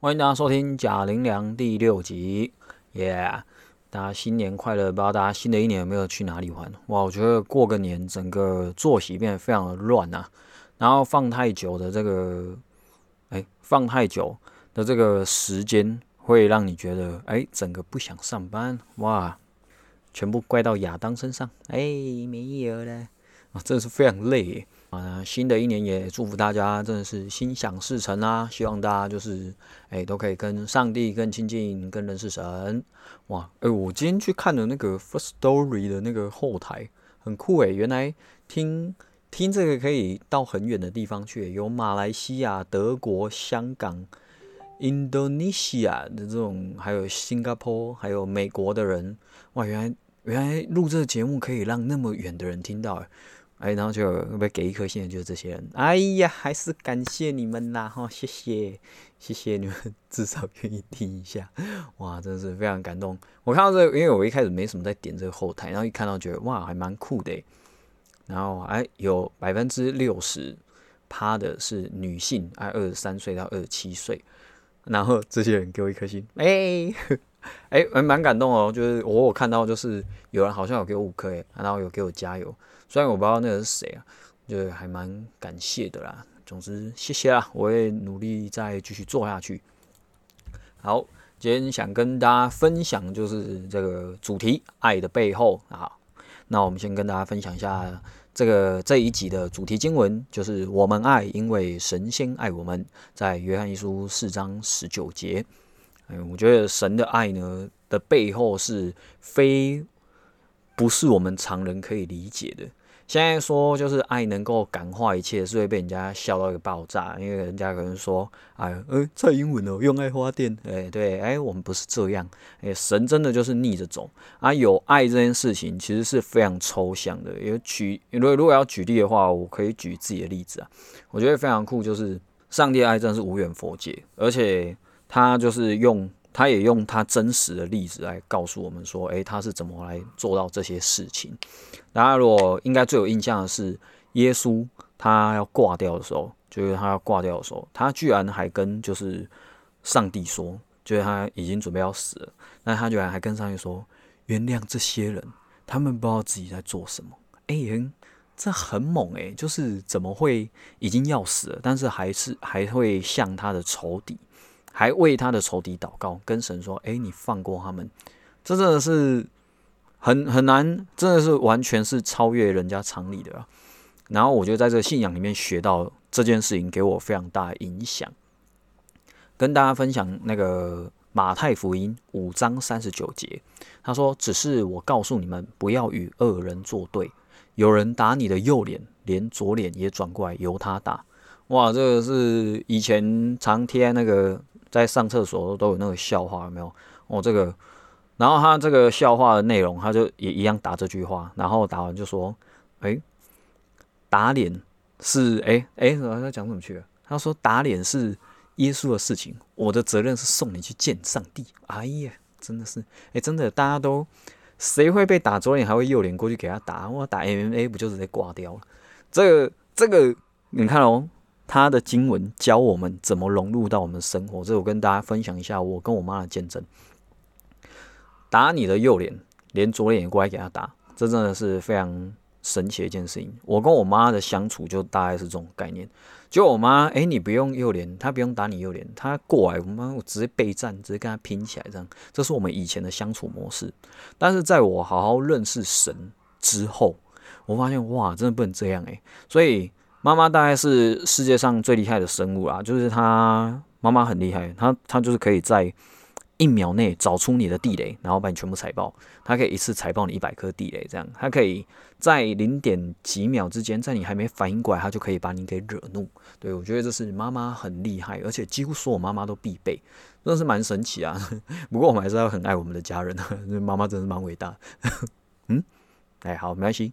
欢迎大家收听贾玲良第六集，耶！大家新年快乐！不知道大家新的一年有没有去哪里玩？哇，我觉得过个年整个作息变得非常的乱呐，然后放太久的这个，哎，放太久的这个时间会让你觉得，哎，整个不想上班，哇，全部怪到亚当身上，哎，没有了。啊，真的是非常累啊！新的一年也祝福大家，真的是心想事成啊！希望大家就是哎，都可以跟上帝更亲近，更认识神。哇，哎，我今天去看了那个 First Story 的那个后台，很酷哎！原来听听这个可以到很远的地方去，有马来西亚、德国、香港、Indonesia 的这种，还有新加坡，还有美国的人。哇，原来原来录这个节目可以让那么远的人听到。哎，哎然后就会不会给一颗星的，就是这些人。哎呀，还是感谢你们啦，哈，谢谢，谢谢你们，至少愿意听一下，哇，真的是非常感动。我看到这，因为我一开始没什么在点这个后台，然后一看到觉得哇，还蛮酷的。然后哎，有百分之六十趴的是女性，哎，二十三岁到二十七岁。然后这些人给我一颗星，哎，哎，还蛮感动哦。就是我有看到，就是有人好像有给我五颗，哎，然后有给我加油。虽然我不知道那个是谁啊，就还蛮感谢的啦。总之，谢谢啦，我会努力再继续做下去。好，今天想跟大家分享就是这个主题——爱的背后啊。那我们先跟大家分享一下这个这一集的主题经文，就是“我们爱，因为神仙爱我们”。在约翰一书四章十九节。嗯，我觉得神的爱呢的背后是非不是我们常人可以理解的。现在说就是爱能够感化一切，是会被人家笑到一个爆炸，因为人家可能说，哎，呃，蔡英文哦，用爱花电，哎，对，哎，我们不是这样，哎，神真的就是逆着走啊。有爱这件事情其实是非常抽象的，有举，如果如果要举例的话，我可以举自己的例子啊，我觉得非常酷，就是上帝爱真的是无远佛界，而且他就是用。他也用他真实的例子来告诉我们说，诶，他是怎么来做到这些事情。大家如果应该最有印象的是，耶稣他要挂掉的时候，就是他要挂掉的时候，他居然还跟就是上帝说，就是他已经准备要死了，那他居然还跟上帝说，原谅这些人，他们不知道自己在做什么。诶，这很猛诶，就是怎么会已经要死了，但是还是还会向他的仇敌。还为他的仇敌祷告，跟神说：“哎，你放过他们。”这真的是很很难，真的是完全是超越人家常理的。然后我就在这个信仰里面学到这件事情，给我非常大的影响。跟大家分享那个马太福音五章三十九节，他说：“只是我告诉你们，不要与恶人作对。有人打你的右脸，连左脸也转过来由他打。”哇，这个是以前常贴那个。在上厕所都有那个笑话，有没有？哦，这个，然后他这个笑话的内容，他就也一样打这句话，然后打完就说：“哎，打脸是哎哎，他讲什么去了？他说打脸是耶稣的事情，我的责任是送你去见上帝。”哎呀，真的是，哎，真的，大家都谁会被打左脸还会右脸过去给他打？我打 MMA 不就直接挂掉了？这个这个，你看哦。他的经文教我们怎么融入到我们生活，这我跟大家分享一下我跟我妈的见证。打你的右脸，连左脸也过来给他打，这真的是非常神奇的一件事情。我跟我妈的相处就大概是这种概念。就我妈，哎，你不用右脸，她不用打你右脸，她过来，我妈我直接备战，直接跟她拼起来，这样，这是我们以前的相处模式。但是在我好好认识神之后，我发现哇，真的不能这样诶。所以。妈妈大概是世界上最厉害的生物啊，就是她妈妈很厉害，她她就是可以在一秒内找出你的地雷，然后把你全部踩爆。她可以一次踩爆你一百颗地雷，这样她可以在零点几秒之间，在你还没反应过来，她就可以把你给惹怒。对我觉得这是妈妈很厉害，而且几乎所有妈妈都必备，真的是蛮神奇啊。不过我们还是要很爱我们的家人，妈妈真是蛮伟大。嗯，哎，好，没关系。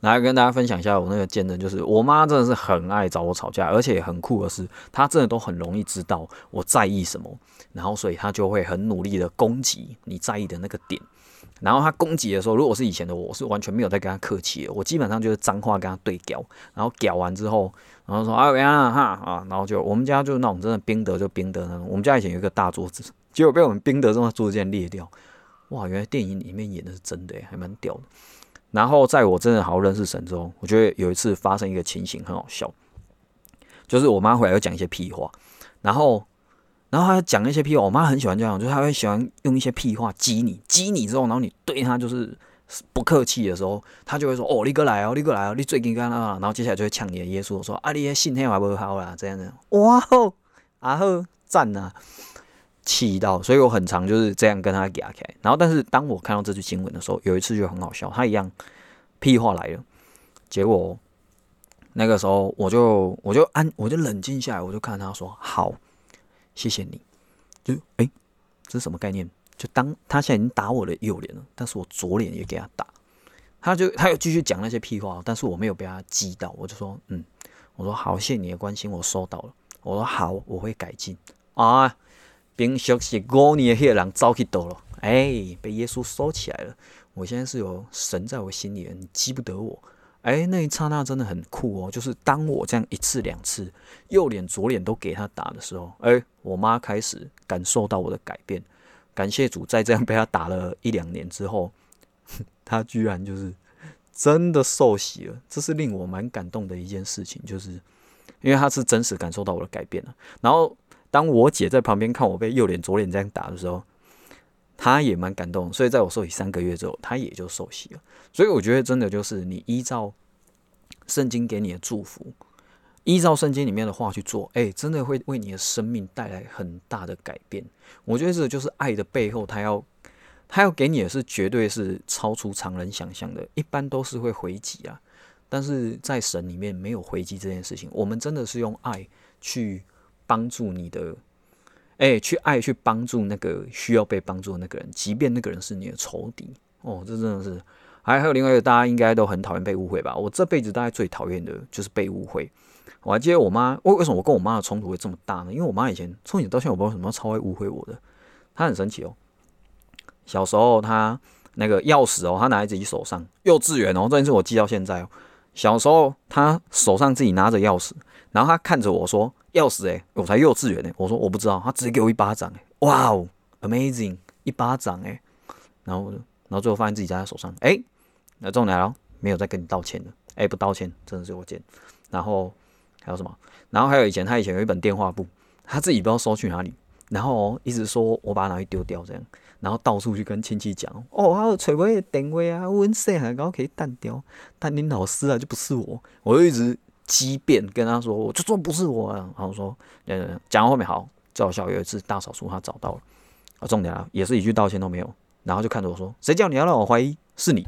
来跟大家分享一下我那个见证，就是我妈真的是很爱找我吵架，而且很酷的是，她真的都很容易知道我在意什么，然后所以她就会很努力的攻击。你在意的那个点。然后她攻击的时候，如果是以前的我，是完全没有在跟她客气的，我基本上就是脏话跟她对屌，然后屌完之后，然后说啊呀哈啊，然后就我们家就是那种真的冰德就冰德那种，我们家以前有一个大桌子，结果被我们冰德这么桌子竟然裂掉，哇，原来电影里面演的是真的，还蛮屌的。然后在我真的好好认识神之后，我觉得有一次发生一个情形很好笑，就是我妈回来又讲一些屁话，然后。然后她讲那些屁话，我妈很喜欢这样，就是她会喜欢用一些屁话激你，激你之后，然后你对她就是不客气的时候，她就会说：“哦，你过来哦，你过来哦，你最近干啦。”然后接下来就会呛你的耶稣说：“啊，你信天还不好啦，这样子。”哇哦，啊呵，赞呐，气到，所以我很常就是这样跟他夹起来。然后，但是当我看到这句新闻的时候，有一次就很好笑，他一样屁话来了，结果那个时候我就我就安我就冷静下来，我就看他说：“好。”谢谢你，就哎，这是什么概念？就当他现在已经打我的右脸了，但是我左脸也给他打，他就他又继续讲那些屁话，但是我没有被他激到，我就说嗯，我说好，谢谢你的关心，我收到了。我说好，我会改进啊。平时是五年的人早去倒了，哎，被耶稣收起来了。我现在是有神在我心里，你记不得我。哎，那一刹那真的很酷哦！就是当我这样一次两次，右脸左脸都给他打的时候，哎，我妈开始感受到我的改变。感谢主，在这样被他打了一两年之后，他居然就是真的受洗了。这是令我蛮感动的一件事情，就是因为他是真实感受到我的改变了。然后，当我姐在旁边看我被右脸左脸这样打的时候，她也蛮感动，所以在我受洗三个月之后，她也就受洗了。所以我觉得真的就是你依照圣经给你的祝福，依照圣经里面的话去做，哎，真的会为你的生命带来很大的改变。我觉得这就是爱的背后，他要他要给你的是绝对是超出常人想象的。一般都是会回击啊，但是在神里面没有回击这件事情。我们真的是用爱去帮助你的。哎，去爱去帮助那个需要被帮助的那个人，即便那个人是你的仇敌哦，这真的是。还还有另外一个，大家应该都很讨厌被误会吧？我这辈子大概最讨厌的就是被误会。我还记得我妈，为为什么我跟我妈的冲突会这么大呢？因为我妈以前从小到现在，我不知道什么超会误会我的。她很神奇哦。小时候她那个钥匙哦，她拿在自己手上，幼稚园哦，这件事我记到现在哦。小时候她手上自己拿着钥匙，然后她看着我说。钥匙哎，我才幼稚园呢。我说我不知道，他直接给我一巴掌哎，哇哦，amazing，一巴掌哎，然后，然后最后发现自己在他手上哎，那重点了，没有再跟你道歉的哎，不道歉真的是我贱。然后还有什么？然后还有以前他以前有一本电话簿，他自己不知道收去哪里，然后一直说我把它拿去丢掉这样，然后到处去跟亲戚讲哦，还有锤威的定位啊，温线还刚可以淡掉，但你老师啊就不是我，我就一直。激辩跟他说，我就说不是我，啊然后说，呃，讲到后面好，最好笑有一次大扫除他找到了，啊，重点啊，也是一句道歉都没有，然后就看着我说，谁叫你要让我怀疑是你？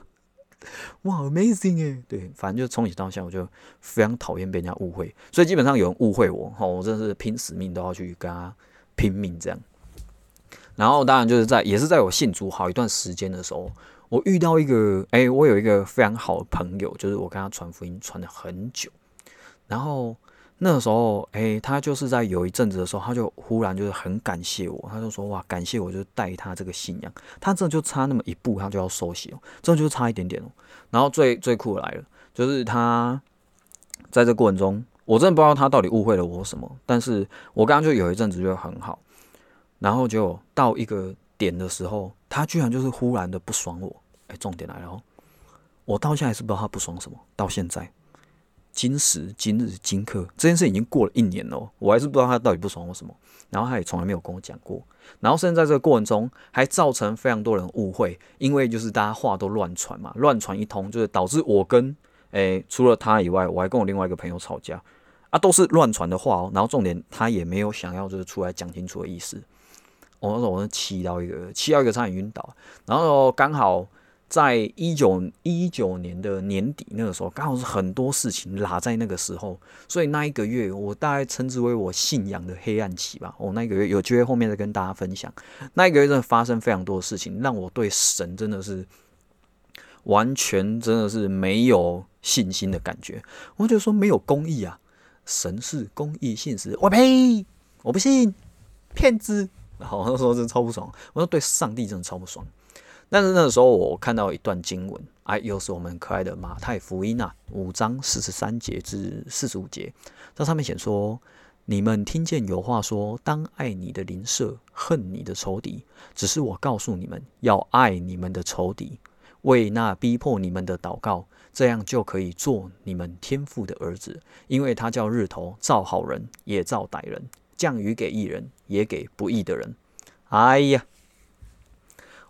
哇，amazing 哎，对，反正就从以到现在，我就非常讨厌被人家误会，所以基本上有人误会我，哈，我真的是拼死命都要去跟他拼命这样。然后当然就是在也是在我信主好一段时间的时候。我遇到一个，哎，我有一个非常好的朋友，就是我跟他传福音传了很久，然后那时候，哎，他就是在有一阵子的时候，他就忽然就是很感谢我，他就说哇，感谢我就是带他这个信仰，他这就差那么一步，他就要受洗哦，这就差一点点哦。然后最最酷的来了，就是他在这过程中，我真的不知道他到底误会了我什么，但是我刚刚就有一阵子就很好，然后就到一个。点的时候，他居然就是忽然的不爽我。哎，重点来了哦！我到现在还是不知道他不爽什么。到现在，今时今日今刻，这件事已经过了一年了，我还是不知道他到底不爽我什么。然后他也从来没有跟我讲过。然后甚至在这个过程中，还造成非常多人误会，因为就是大家话都乱传嘛，乱传一通，就是导致我跟哎除了他以外，我还跟我另外一个朋友吵架啊，都是乱传的话哦。然后重点，他也没有想要就是出来讲清楚的意思。我那时候我是气到一个，气到一个差点晕倒。然后刚好在一九一九年的年底那个时候，刚好是很多事情拉在那个时候，所以那一个月我大概称之为我信仰的黑暗期吧。我那一个月有机会后面再跟大家分享。那一个月真的发生非常多的事情，让我对神真的是完全真的是没有信心的感觉。我就说没有公义啊，神是公义信实，我呸，我不信，骗子。好，那时候真的超不爽。我说对上帝真的超不爽。但是那个时候我看到一段经文，哎，又是我们可爱的马太福音啊，五章四十三节至四十五节，在上面写说：你们听见有话说，当爱你的邻舍，恨你的仇敌。只是我告诉你们，要爱你们的仇敌，为那逼迫你们的祷告，这样就可以做你们天父的儿子，因为他叫日头照好人也照歹人，降雨给艺人也给不义的人。哎呀！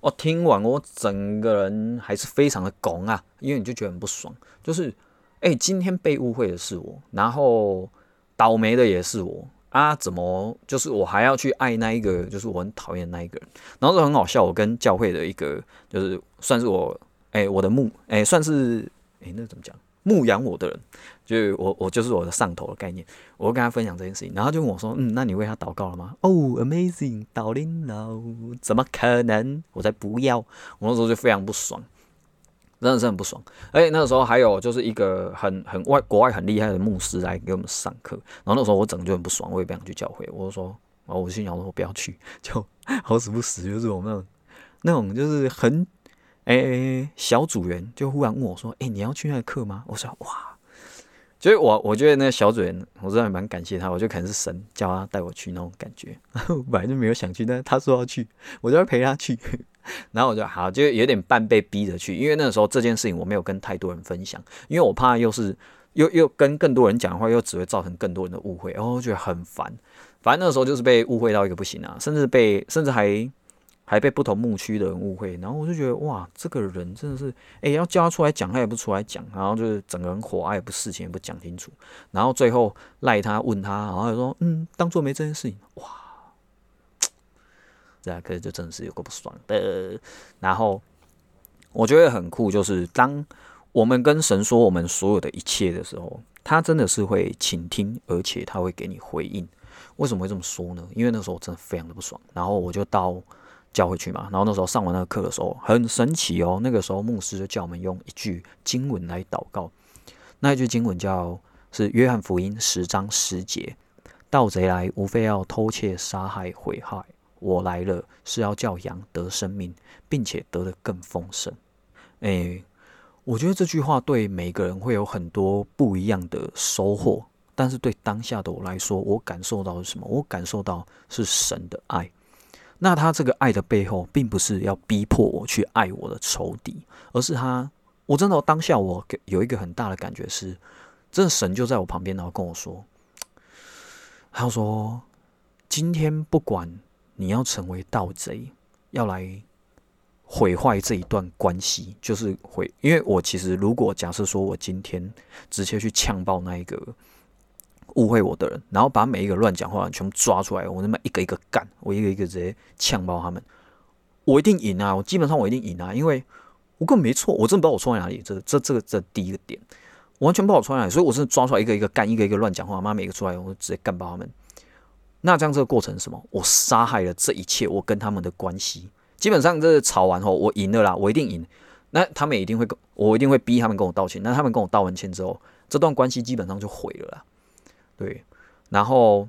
我听完，我整个人还是非常的拱啊，因为你就觉得很不爽，就是，哎，今天被误会的是我，然后倒霉的也是我啊，怎么就是我还要去爱那一个，就是我很讨厌那一个人，然后就很好笑，我跟教会的一个，就是算是我，哎，我的牧，哎，算是，哎，那怎么讲？牧养我的人，就我我就是我的上头的概念，我会跟他分享这件事情，然后就问我说：“嗯，那你为他祷告了吗？”哦，amazing，祷灵了，怎么可能？我才不要！我那时候就非常不爽，真的是很不爽。而且那个时候还有就是一个很很外国外很厉害的牧师来给我们上课，然后那时候我整个就很不爽，我也不想去教会，我就说：“哦，我心想说我不要去，就好死不死，就是我们那种那种就是很。”哎，小组员就忽然问我说：“哎，你要去那个课吗？”我说：“哇！”所以，我我觉得那个小组员，我真的蛮感谢他。我觉得可能是神叫他带我去那种感觉。本来就没有想去，但是他说要去，我就要陪他去。然后我就好，就有点半被逼着去。因为那个时候这件事情我没有跟太多人分享，因为我怕又是又又跟更多人讲的话，又只会造成更多人的误会，然后我觉得很烦。反正那时候就是被误会到一个不行啊，甚至被甚至还。还被不同牧区的人误会，然后我就觉得哇，这个人真的是，哎，要叫他出来讲，他也不出来讲，然后就是整个人火，他也不事情也不讲清楚，然后最后赖他问他，然后他说，嗯，当做没这件事情，哇，这样可是就真的是有个不爽的。然后我觉得很酷，就是当我们跟神说我们所有的一切的时候，他真的是会倾听，而且他会给你回应。为什么会这么说呢？因为那时候我真的非常的不爽，然后我就到。叫回去嘛，然后那时候上完那个课的时候，很神奇哦。那个时候牧师就叫我们用一句经文来祷告，那一句经文叫是约翰福音十章十节：盗贼来，无非要偷窃、杀害、毁害。我来了，是要叫羊得生命，并且得的更丰盛。哎，我觉得这句话对每个人会有很多不一样的收获，但是对当下的我来说，我感受到是什么？我感受到是神的爱。那他这个爱的背后，并不是要逼迫我去爱我的仇敌，而是他，我真的当下我有一个很大的感觉是，这神就在我旁边，然后跟我说，他说，今天不管你要成为盗贼，要来毁坏这一段关系，就是毁，因为我其实如果假设说我今天直接去呛爆那一个。误会我的人，然后把每一个乱讲话人全部抓出来，我他妈一个一个干，我一个一个直接呛爆他们，我一定赢啊！我基本上我一定赢啊，因为我根本没错，我真的不知道我错在哪里。这、这、这个、这第一个点，完全不知道我错哪里，所以我真的抓出来一个一个干，一个一个乱讲话，妈每一个出来我直接干爆他们。那这样这个过程是什么？我杀害了这一切我跟他们的关系，基本上这吵完后我赢了啦，我一定赢。那他们一定会跟我一定会逼他们跟我道歉，那他们跟我道完歉之后，这段关系基本上就毁了啦。对，然后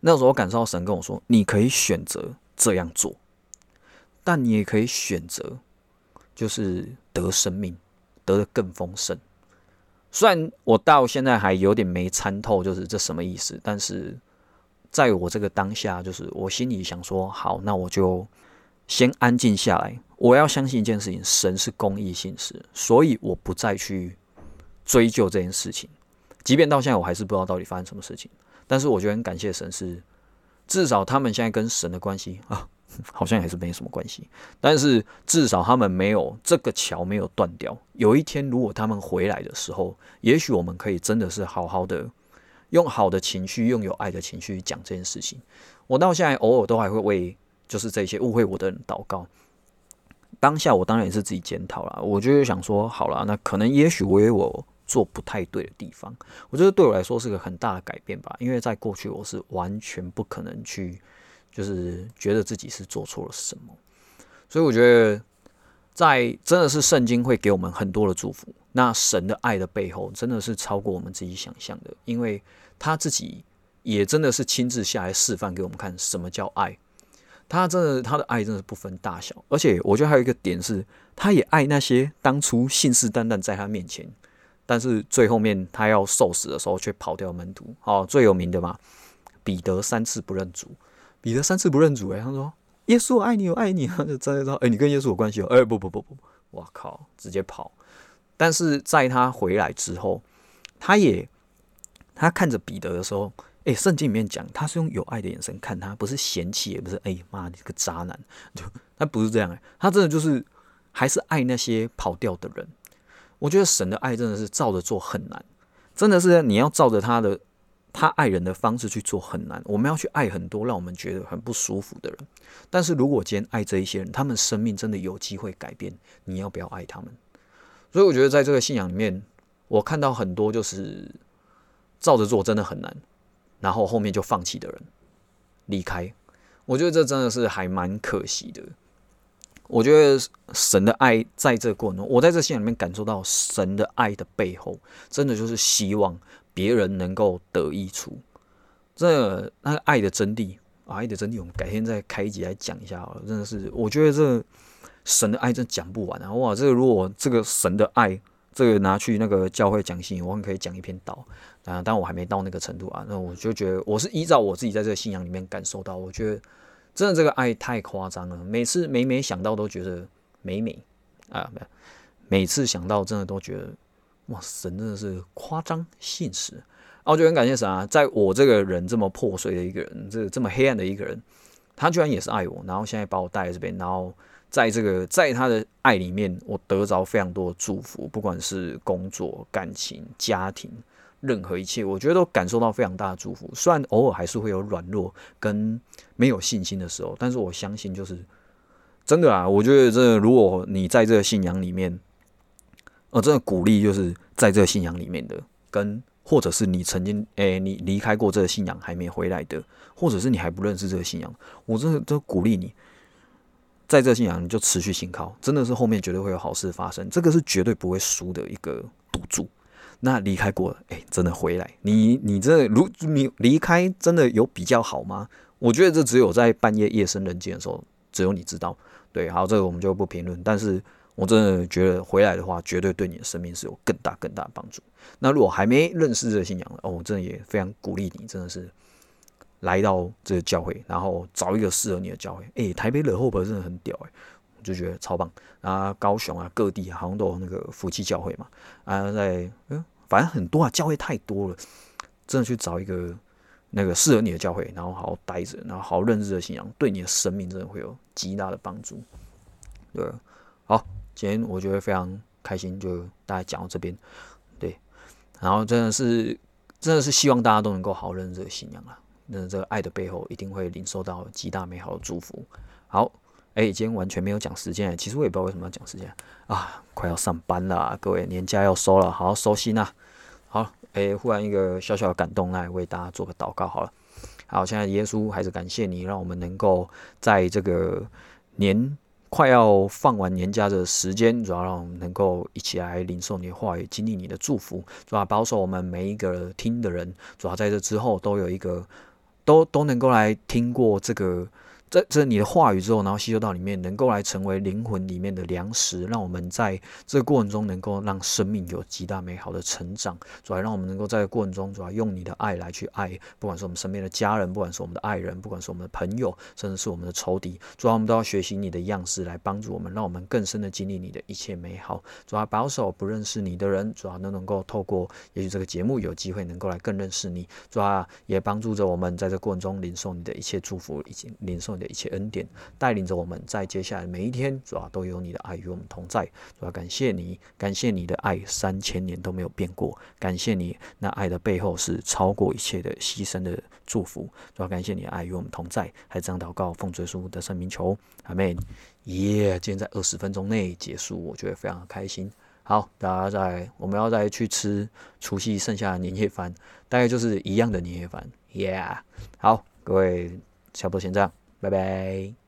那时候我感受到神跟我说：“你可以选择这样做，但你也可以选择，就是得生命，得的更丰盛。”虽然我到现在还有点没参透，就是这什么意思，但是在我这个当下，就是我心里想说：“好，那我就先安静下来。我要相信一件事情，神是公义信实，所以我不再去追究这件事情。”即便到现在，我还是不知道到底发生什么事情。但是我觉得很感谢神，是至少他们现在跟神的关系啊，好像还是没什么关系。但是至少他们没有这个桥没有断掉。有一天如果他们回来的时候，也许我们可以真的是好好的用好的情绪，用有爱的情绪讲这件事情。我到现在偶尔都还会为就是这些误会我的人祷告。当下我当然也是自己检讨了，我就想说，好了，那可能也许我也我。做不太对的地方，我觉得对我来说是个很大的改变吧。因为在过去我是完全不可能去，就是觉得自己是做错了什么。所以我觉得，在真的是圣经会给我们很多的祝福。那神的爱的背后，真的是超过我们自己想象的，因为他自己也真的是亲自下来示范给我们看什么叫爱。他真的他的爱真的是不分大小，而且我觉得还有一个点是，他也爱那些当初信誓旦旦在他面前，但是最后面他要受死的时候却跑掉门徒。哦，最有名的嘛，彼得三次不认主，彼得三次不认主，哎，他说耶稣爱你，我爱你，他就站在说，哎，你跟耶稣有关系哦，哎，不不不不，我靠，直接跑。但是在他回来之后，他也他看着彼得的时候，哎，圣经里面讲他是用有爱的眼神看他，不是嫌弃，也不是哎妈你个渣男，就他不是这样哎，他真的就是还是爱那些跑掉的人。我觉得神的爱真的是照着做很难，真的是你要照着他的他爱人的方式去做很难。我们要去爱很多让我们觉得很不舒服的人，但是如果今天爱这一些人，他们生命真的有机会改变，你要不要爱他们？所以我觉得，在这个信仰里面，我看到很多就是照着做真的很难，然后后面就放弃的人离开。我觉得这真的是还蛮可惜的。我觉得神的爱在这过程中，我在这信仰里面感受到神的爱的背后，真的就是希望别人能够得益处。这那个爱的真谛，爱的真谛，我们改天再开一集来讲一下好了。真的是，我觉得这。神的爱真讲不完啊！哇，这个如果这个神的爱，这个拿去那个教会讲信，我们可以讲一篇道啊。但我还没到那个程度啊。那我就觉得，我是依照我自己在这个信仰里面感受到，我觉得真的这个爱太夸张了。每次每每想到都觉得美美啊，没有每次想到真的都觉得哇，神真的是夸张现实啊！我就很感谢神啊，在我这个人这么破碎的一个人，这这么黑暗的一个人，他居然也是爱我，然后现在把我带来这边，然后。在这个在他的爱里面，我得着非常多的祝福，不管是工作、感情、家庭，任何一切，我觉得都感受到非常大的祝福。虽然偶尔还是会有软弱跟没有信心的时候，但是我相信，就是真的啊！我觉得，这如果你在这个信仰里面，呃，真的鼓励，就是在这个信仰里面的，跟或者是你曾经诶，你离开过这个信仰还没回来的，或者是你还不认识这个信仰，我真的都鼓励你。在这信仰，你就持续信靠，真的是后面绝对会有好事发生，这个是绝对不会输的一个赌注。那离开过了，哎，真的回来，你你这如你离开，真的有比较好吗？我觉得这只有在半夜夜深人静的时候，只有你知道。对，好，这个我们就不评论。但是我真的觉得回来的话，绝对对你的生命是有更大更大的帮助。那如果还没认识这个信仰，哦，我真的也非常鼓励你，真的是。来到这个教会，然后找一个适合你的教会。哎，台北惹后伯真的很屌哎，我就觉得超棒。啊，高雄啊，各地好像都有那个福气教会嘛。啊，在嗯，反正很多啊，教会太多了，真的去找一个那个适合你的教会，然后好好待着，然后好好认识的信仰，对你的生命真的会有极大的帮助。对，好，今天我觉得非常开心，就大家讲到这边。对，然后真的是真的是希望大家都能够好好认识这个信仰啊。那这个爱的背后一定会领受到极大美好的祝福。好，哎，今天完全没有讲时间，其实我也不知道为什么要讲时间啊，快要上班了，各位年假要收了，好好收心呐。好，哎，忽然一个小小的感动，来为大家做个祷告好了。好，现在耶稣还是感谢你，让我们能够在这个年。快要放完年假的时间，主要让我们能够一起来领受你的话语，经历你的祝福，主要保守我们每一个听的人，主要在这之后都有一个。都都能够来听过这个，这这你的话语之后，然后吸收到里面，能够来成为灵魂里面的粮食，让我们在这个过程中能够让生命有极大美好的成长。主要让我们能够在过程中，主要用你的爱来去爱，不管是我们身边的家人，不管是我们的爱人，不管是我们的朋友，甚至是我们的仇敌，主要我们都要学习你的样式来帮助我们，让我们更深的经历你的一切美好。主要保守不认识你的人，主要都能够透过也许这个节目有机会能够来更认识你。主要也帮助着我们在这过程中领受你的一切祝福，以及领受的一切恩典，带领着我们在接下来每一天，主要都有你的爱与我们同在。主要感谢你，感谢你的爱三千年都没有变过，感谢你那爱的背后是超过一切的牺牲的祝福。主要感谢你的爱与我们同在，还这样祷告奉耶稣的圣名求，阿门。耶！今天在二十分钟内结束，我觉得非常开心。好，大家再我们要再去吃除夕剩下的年夜饭，大概就是一样的年夜饭。Yeah，好，各位，差不多先这样，拜拜。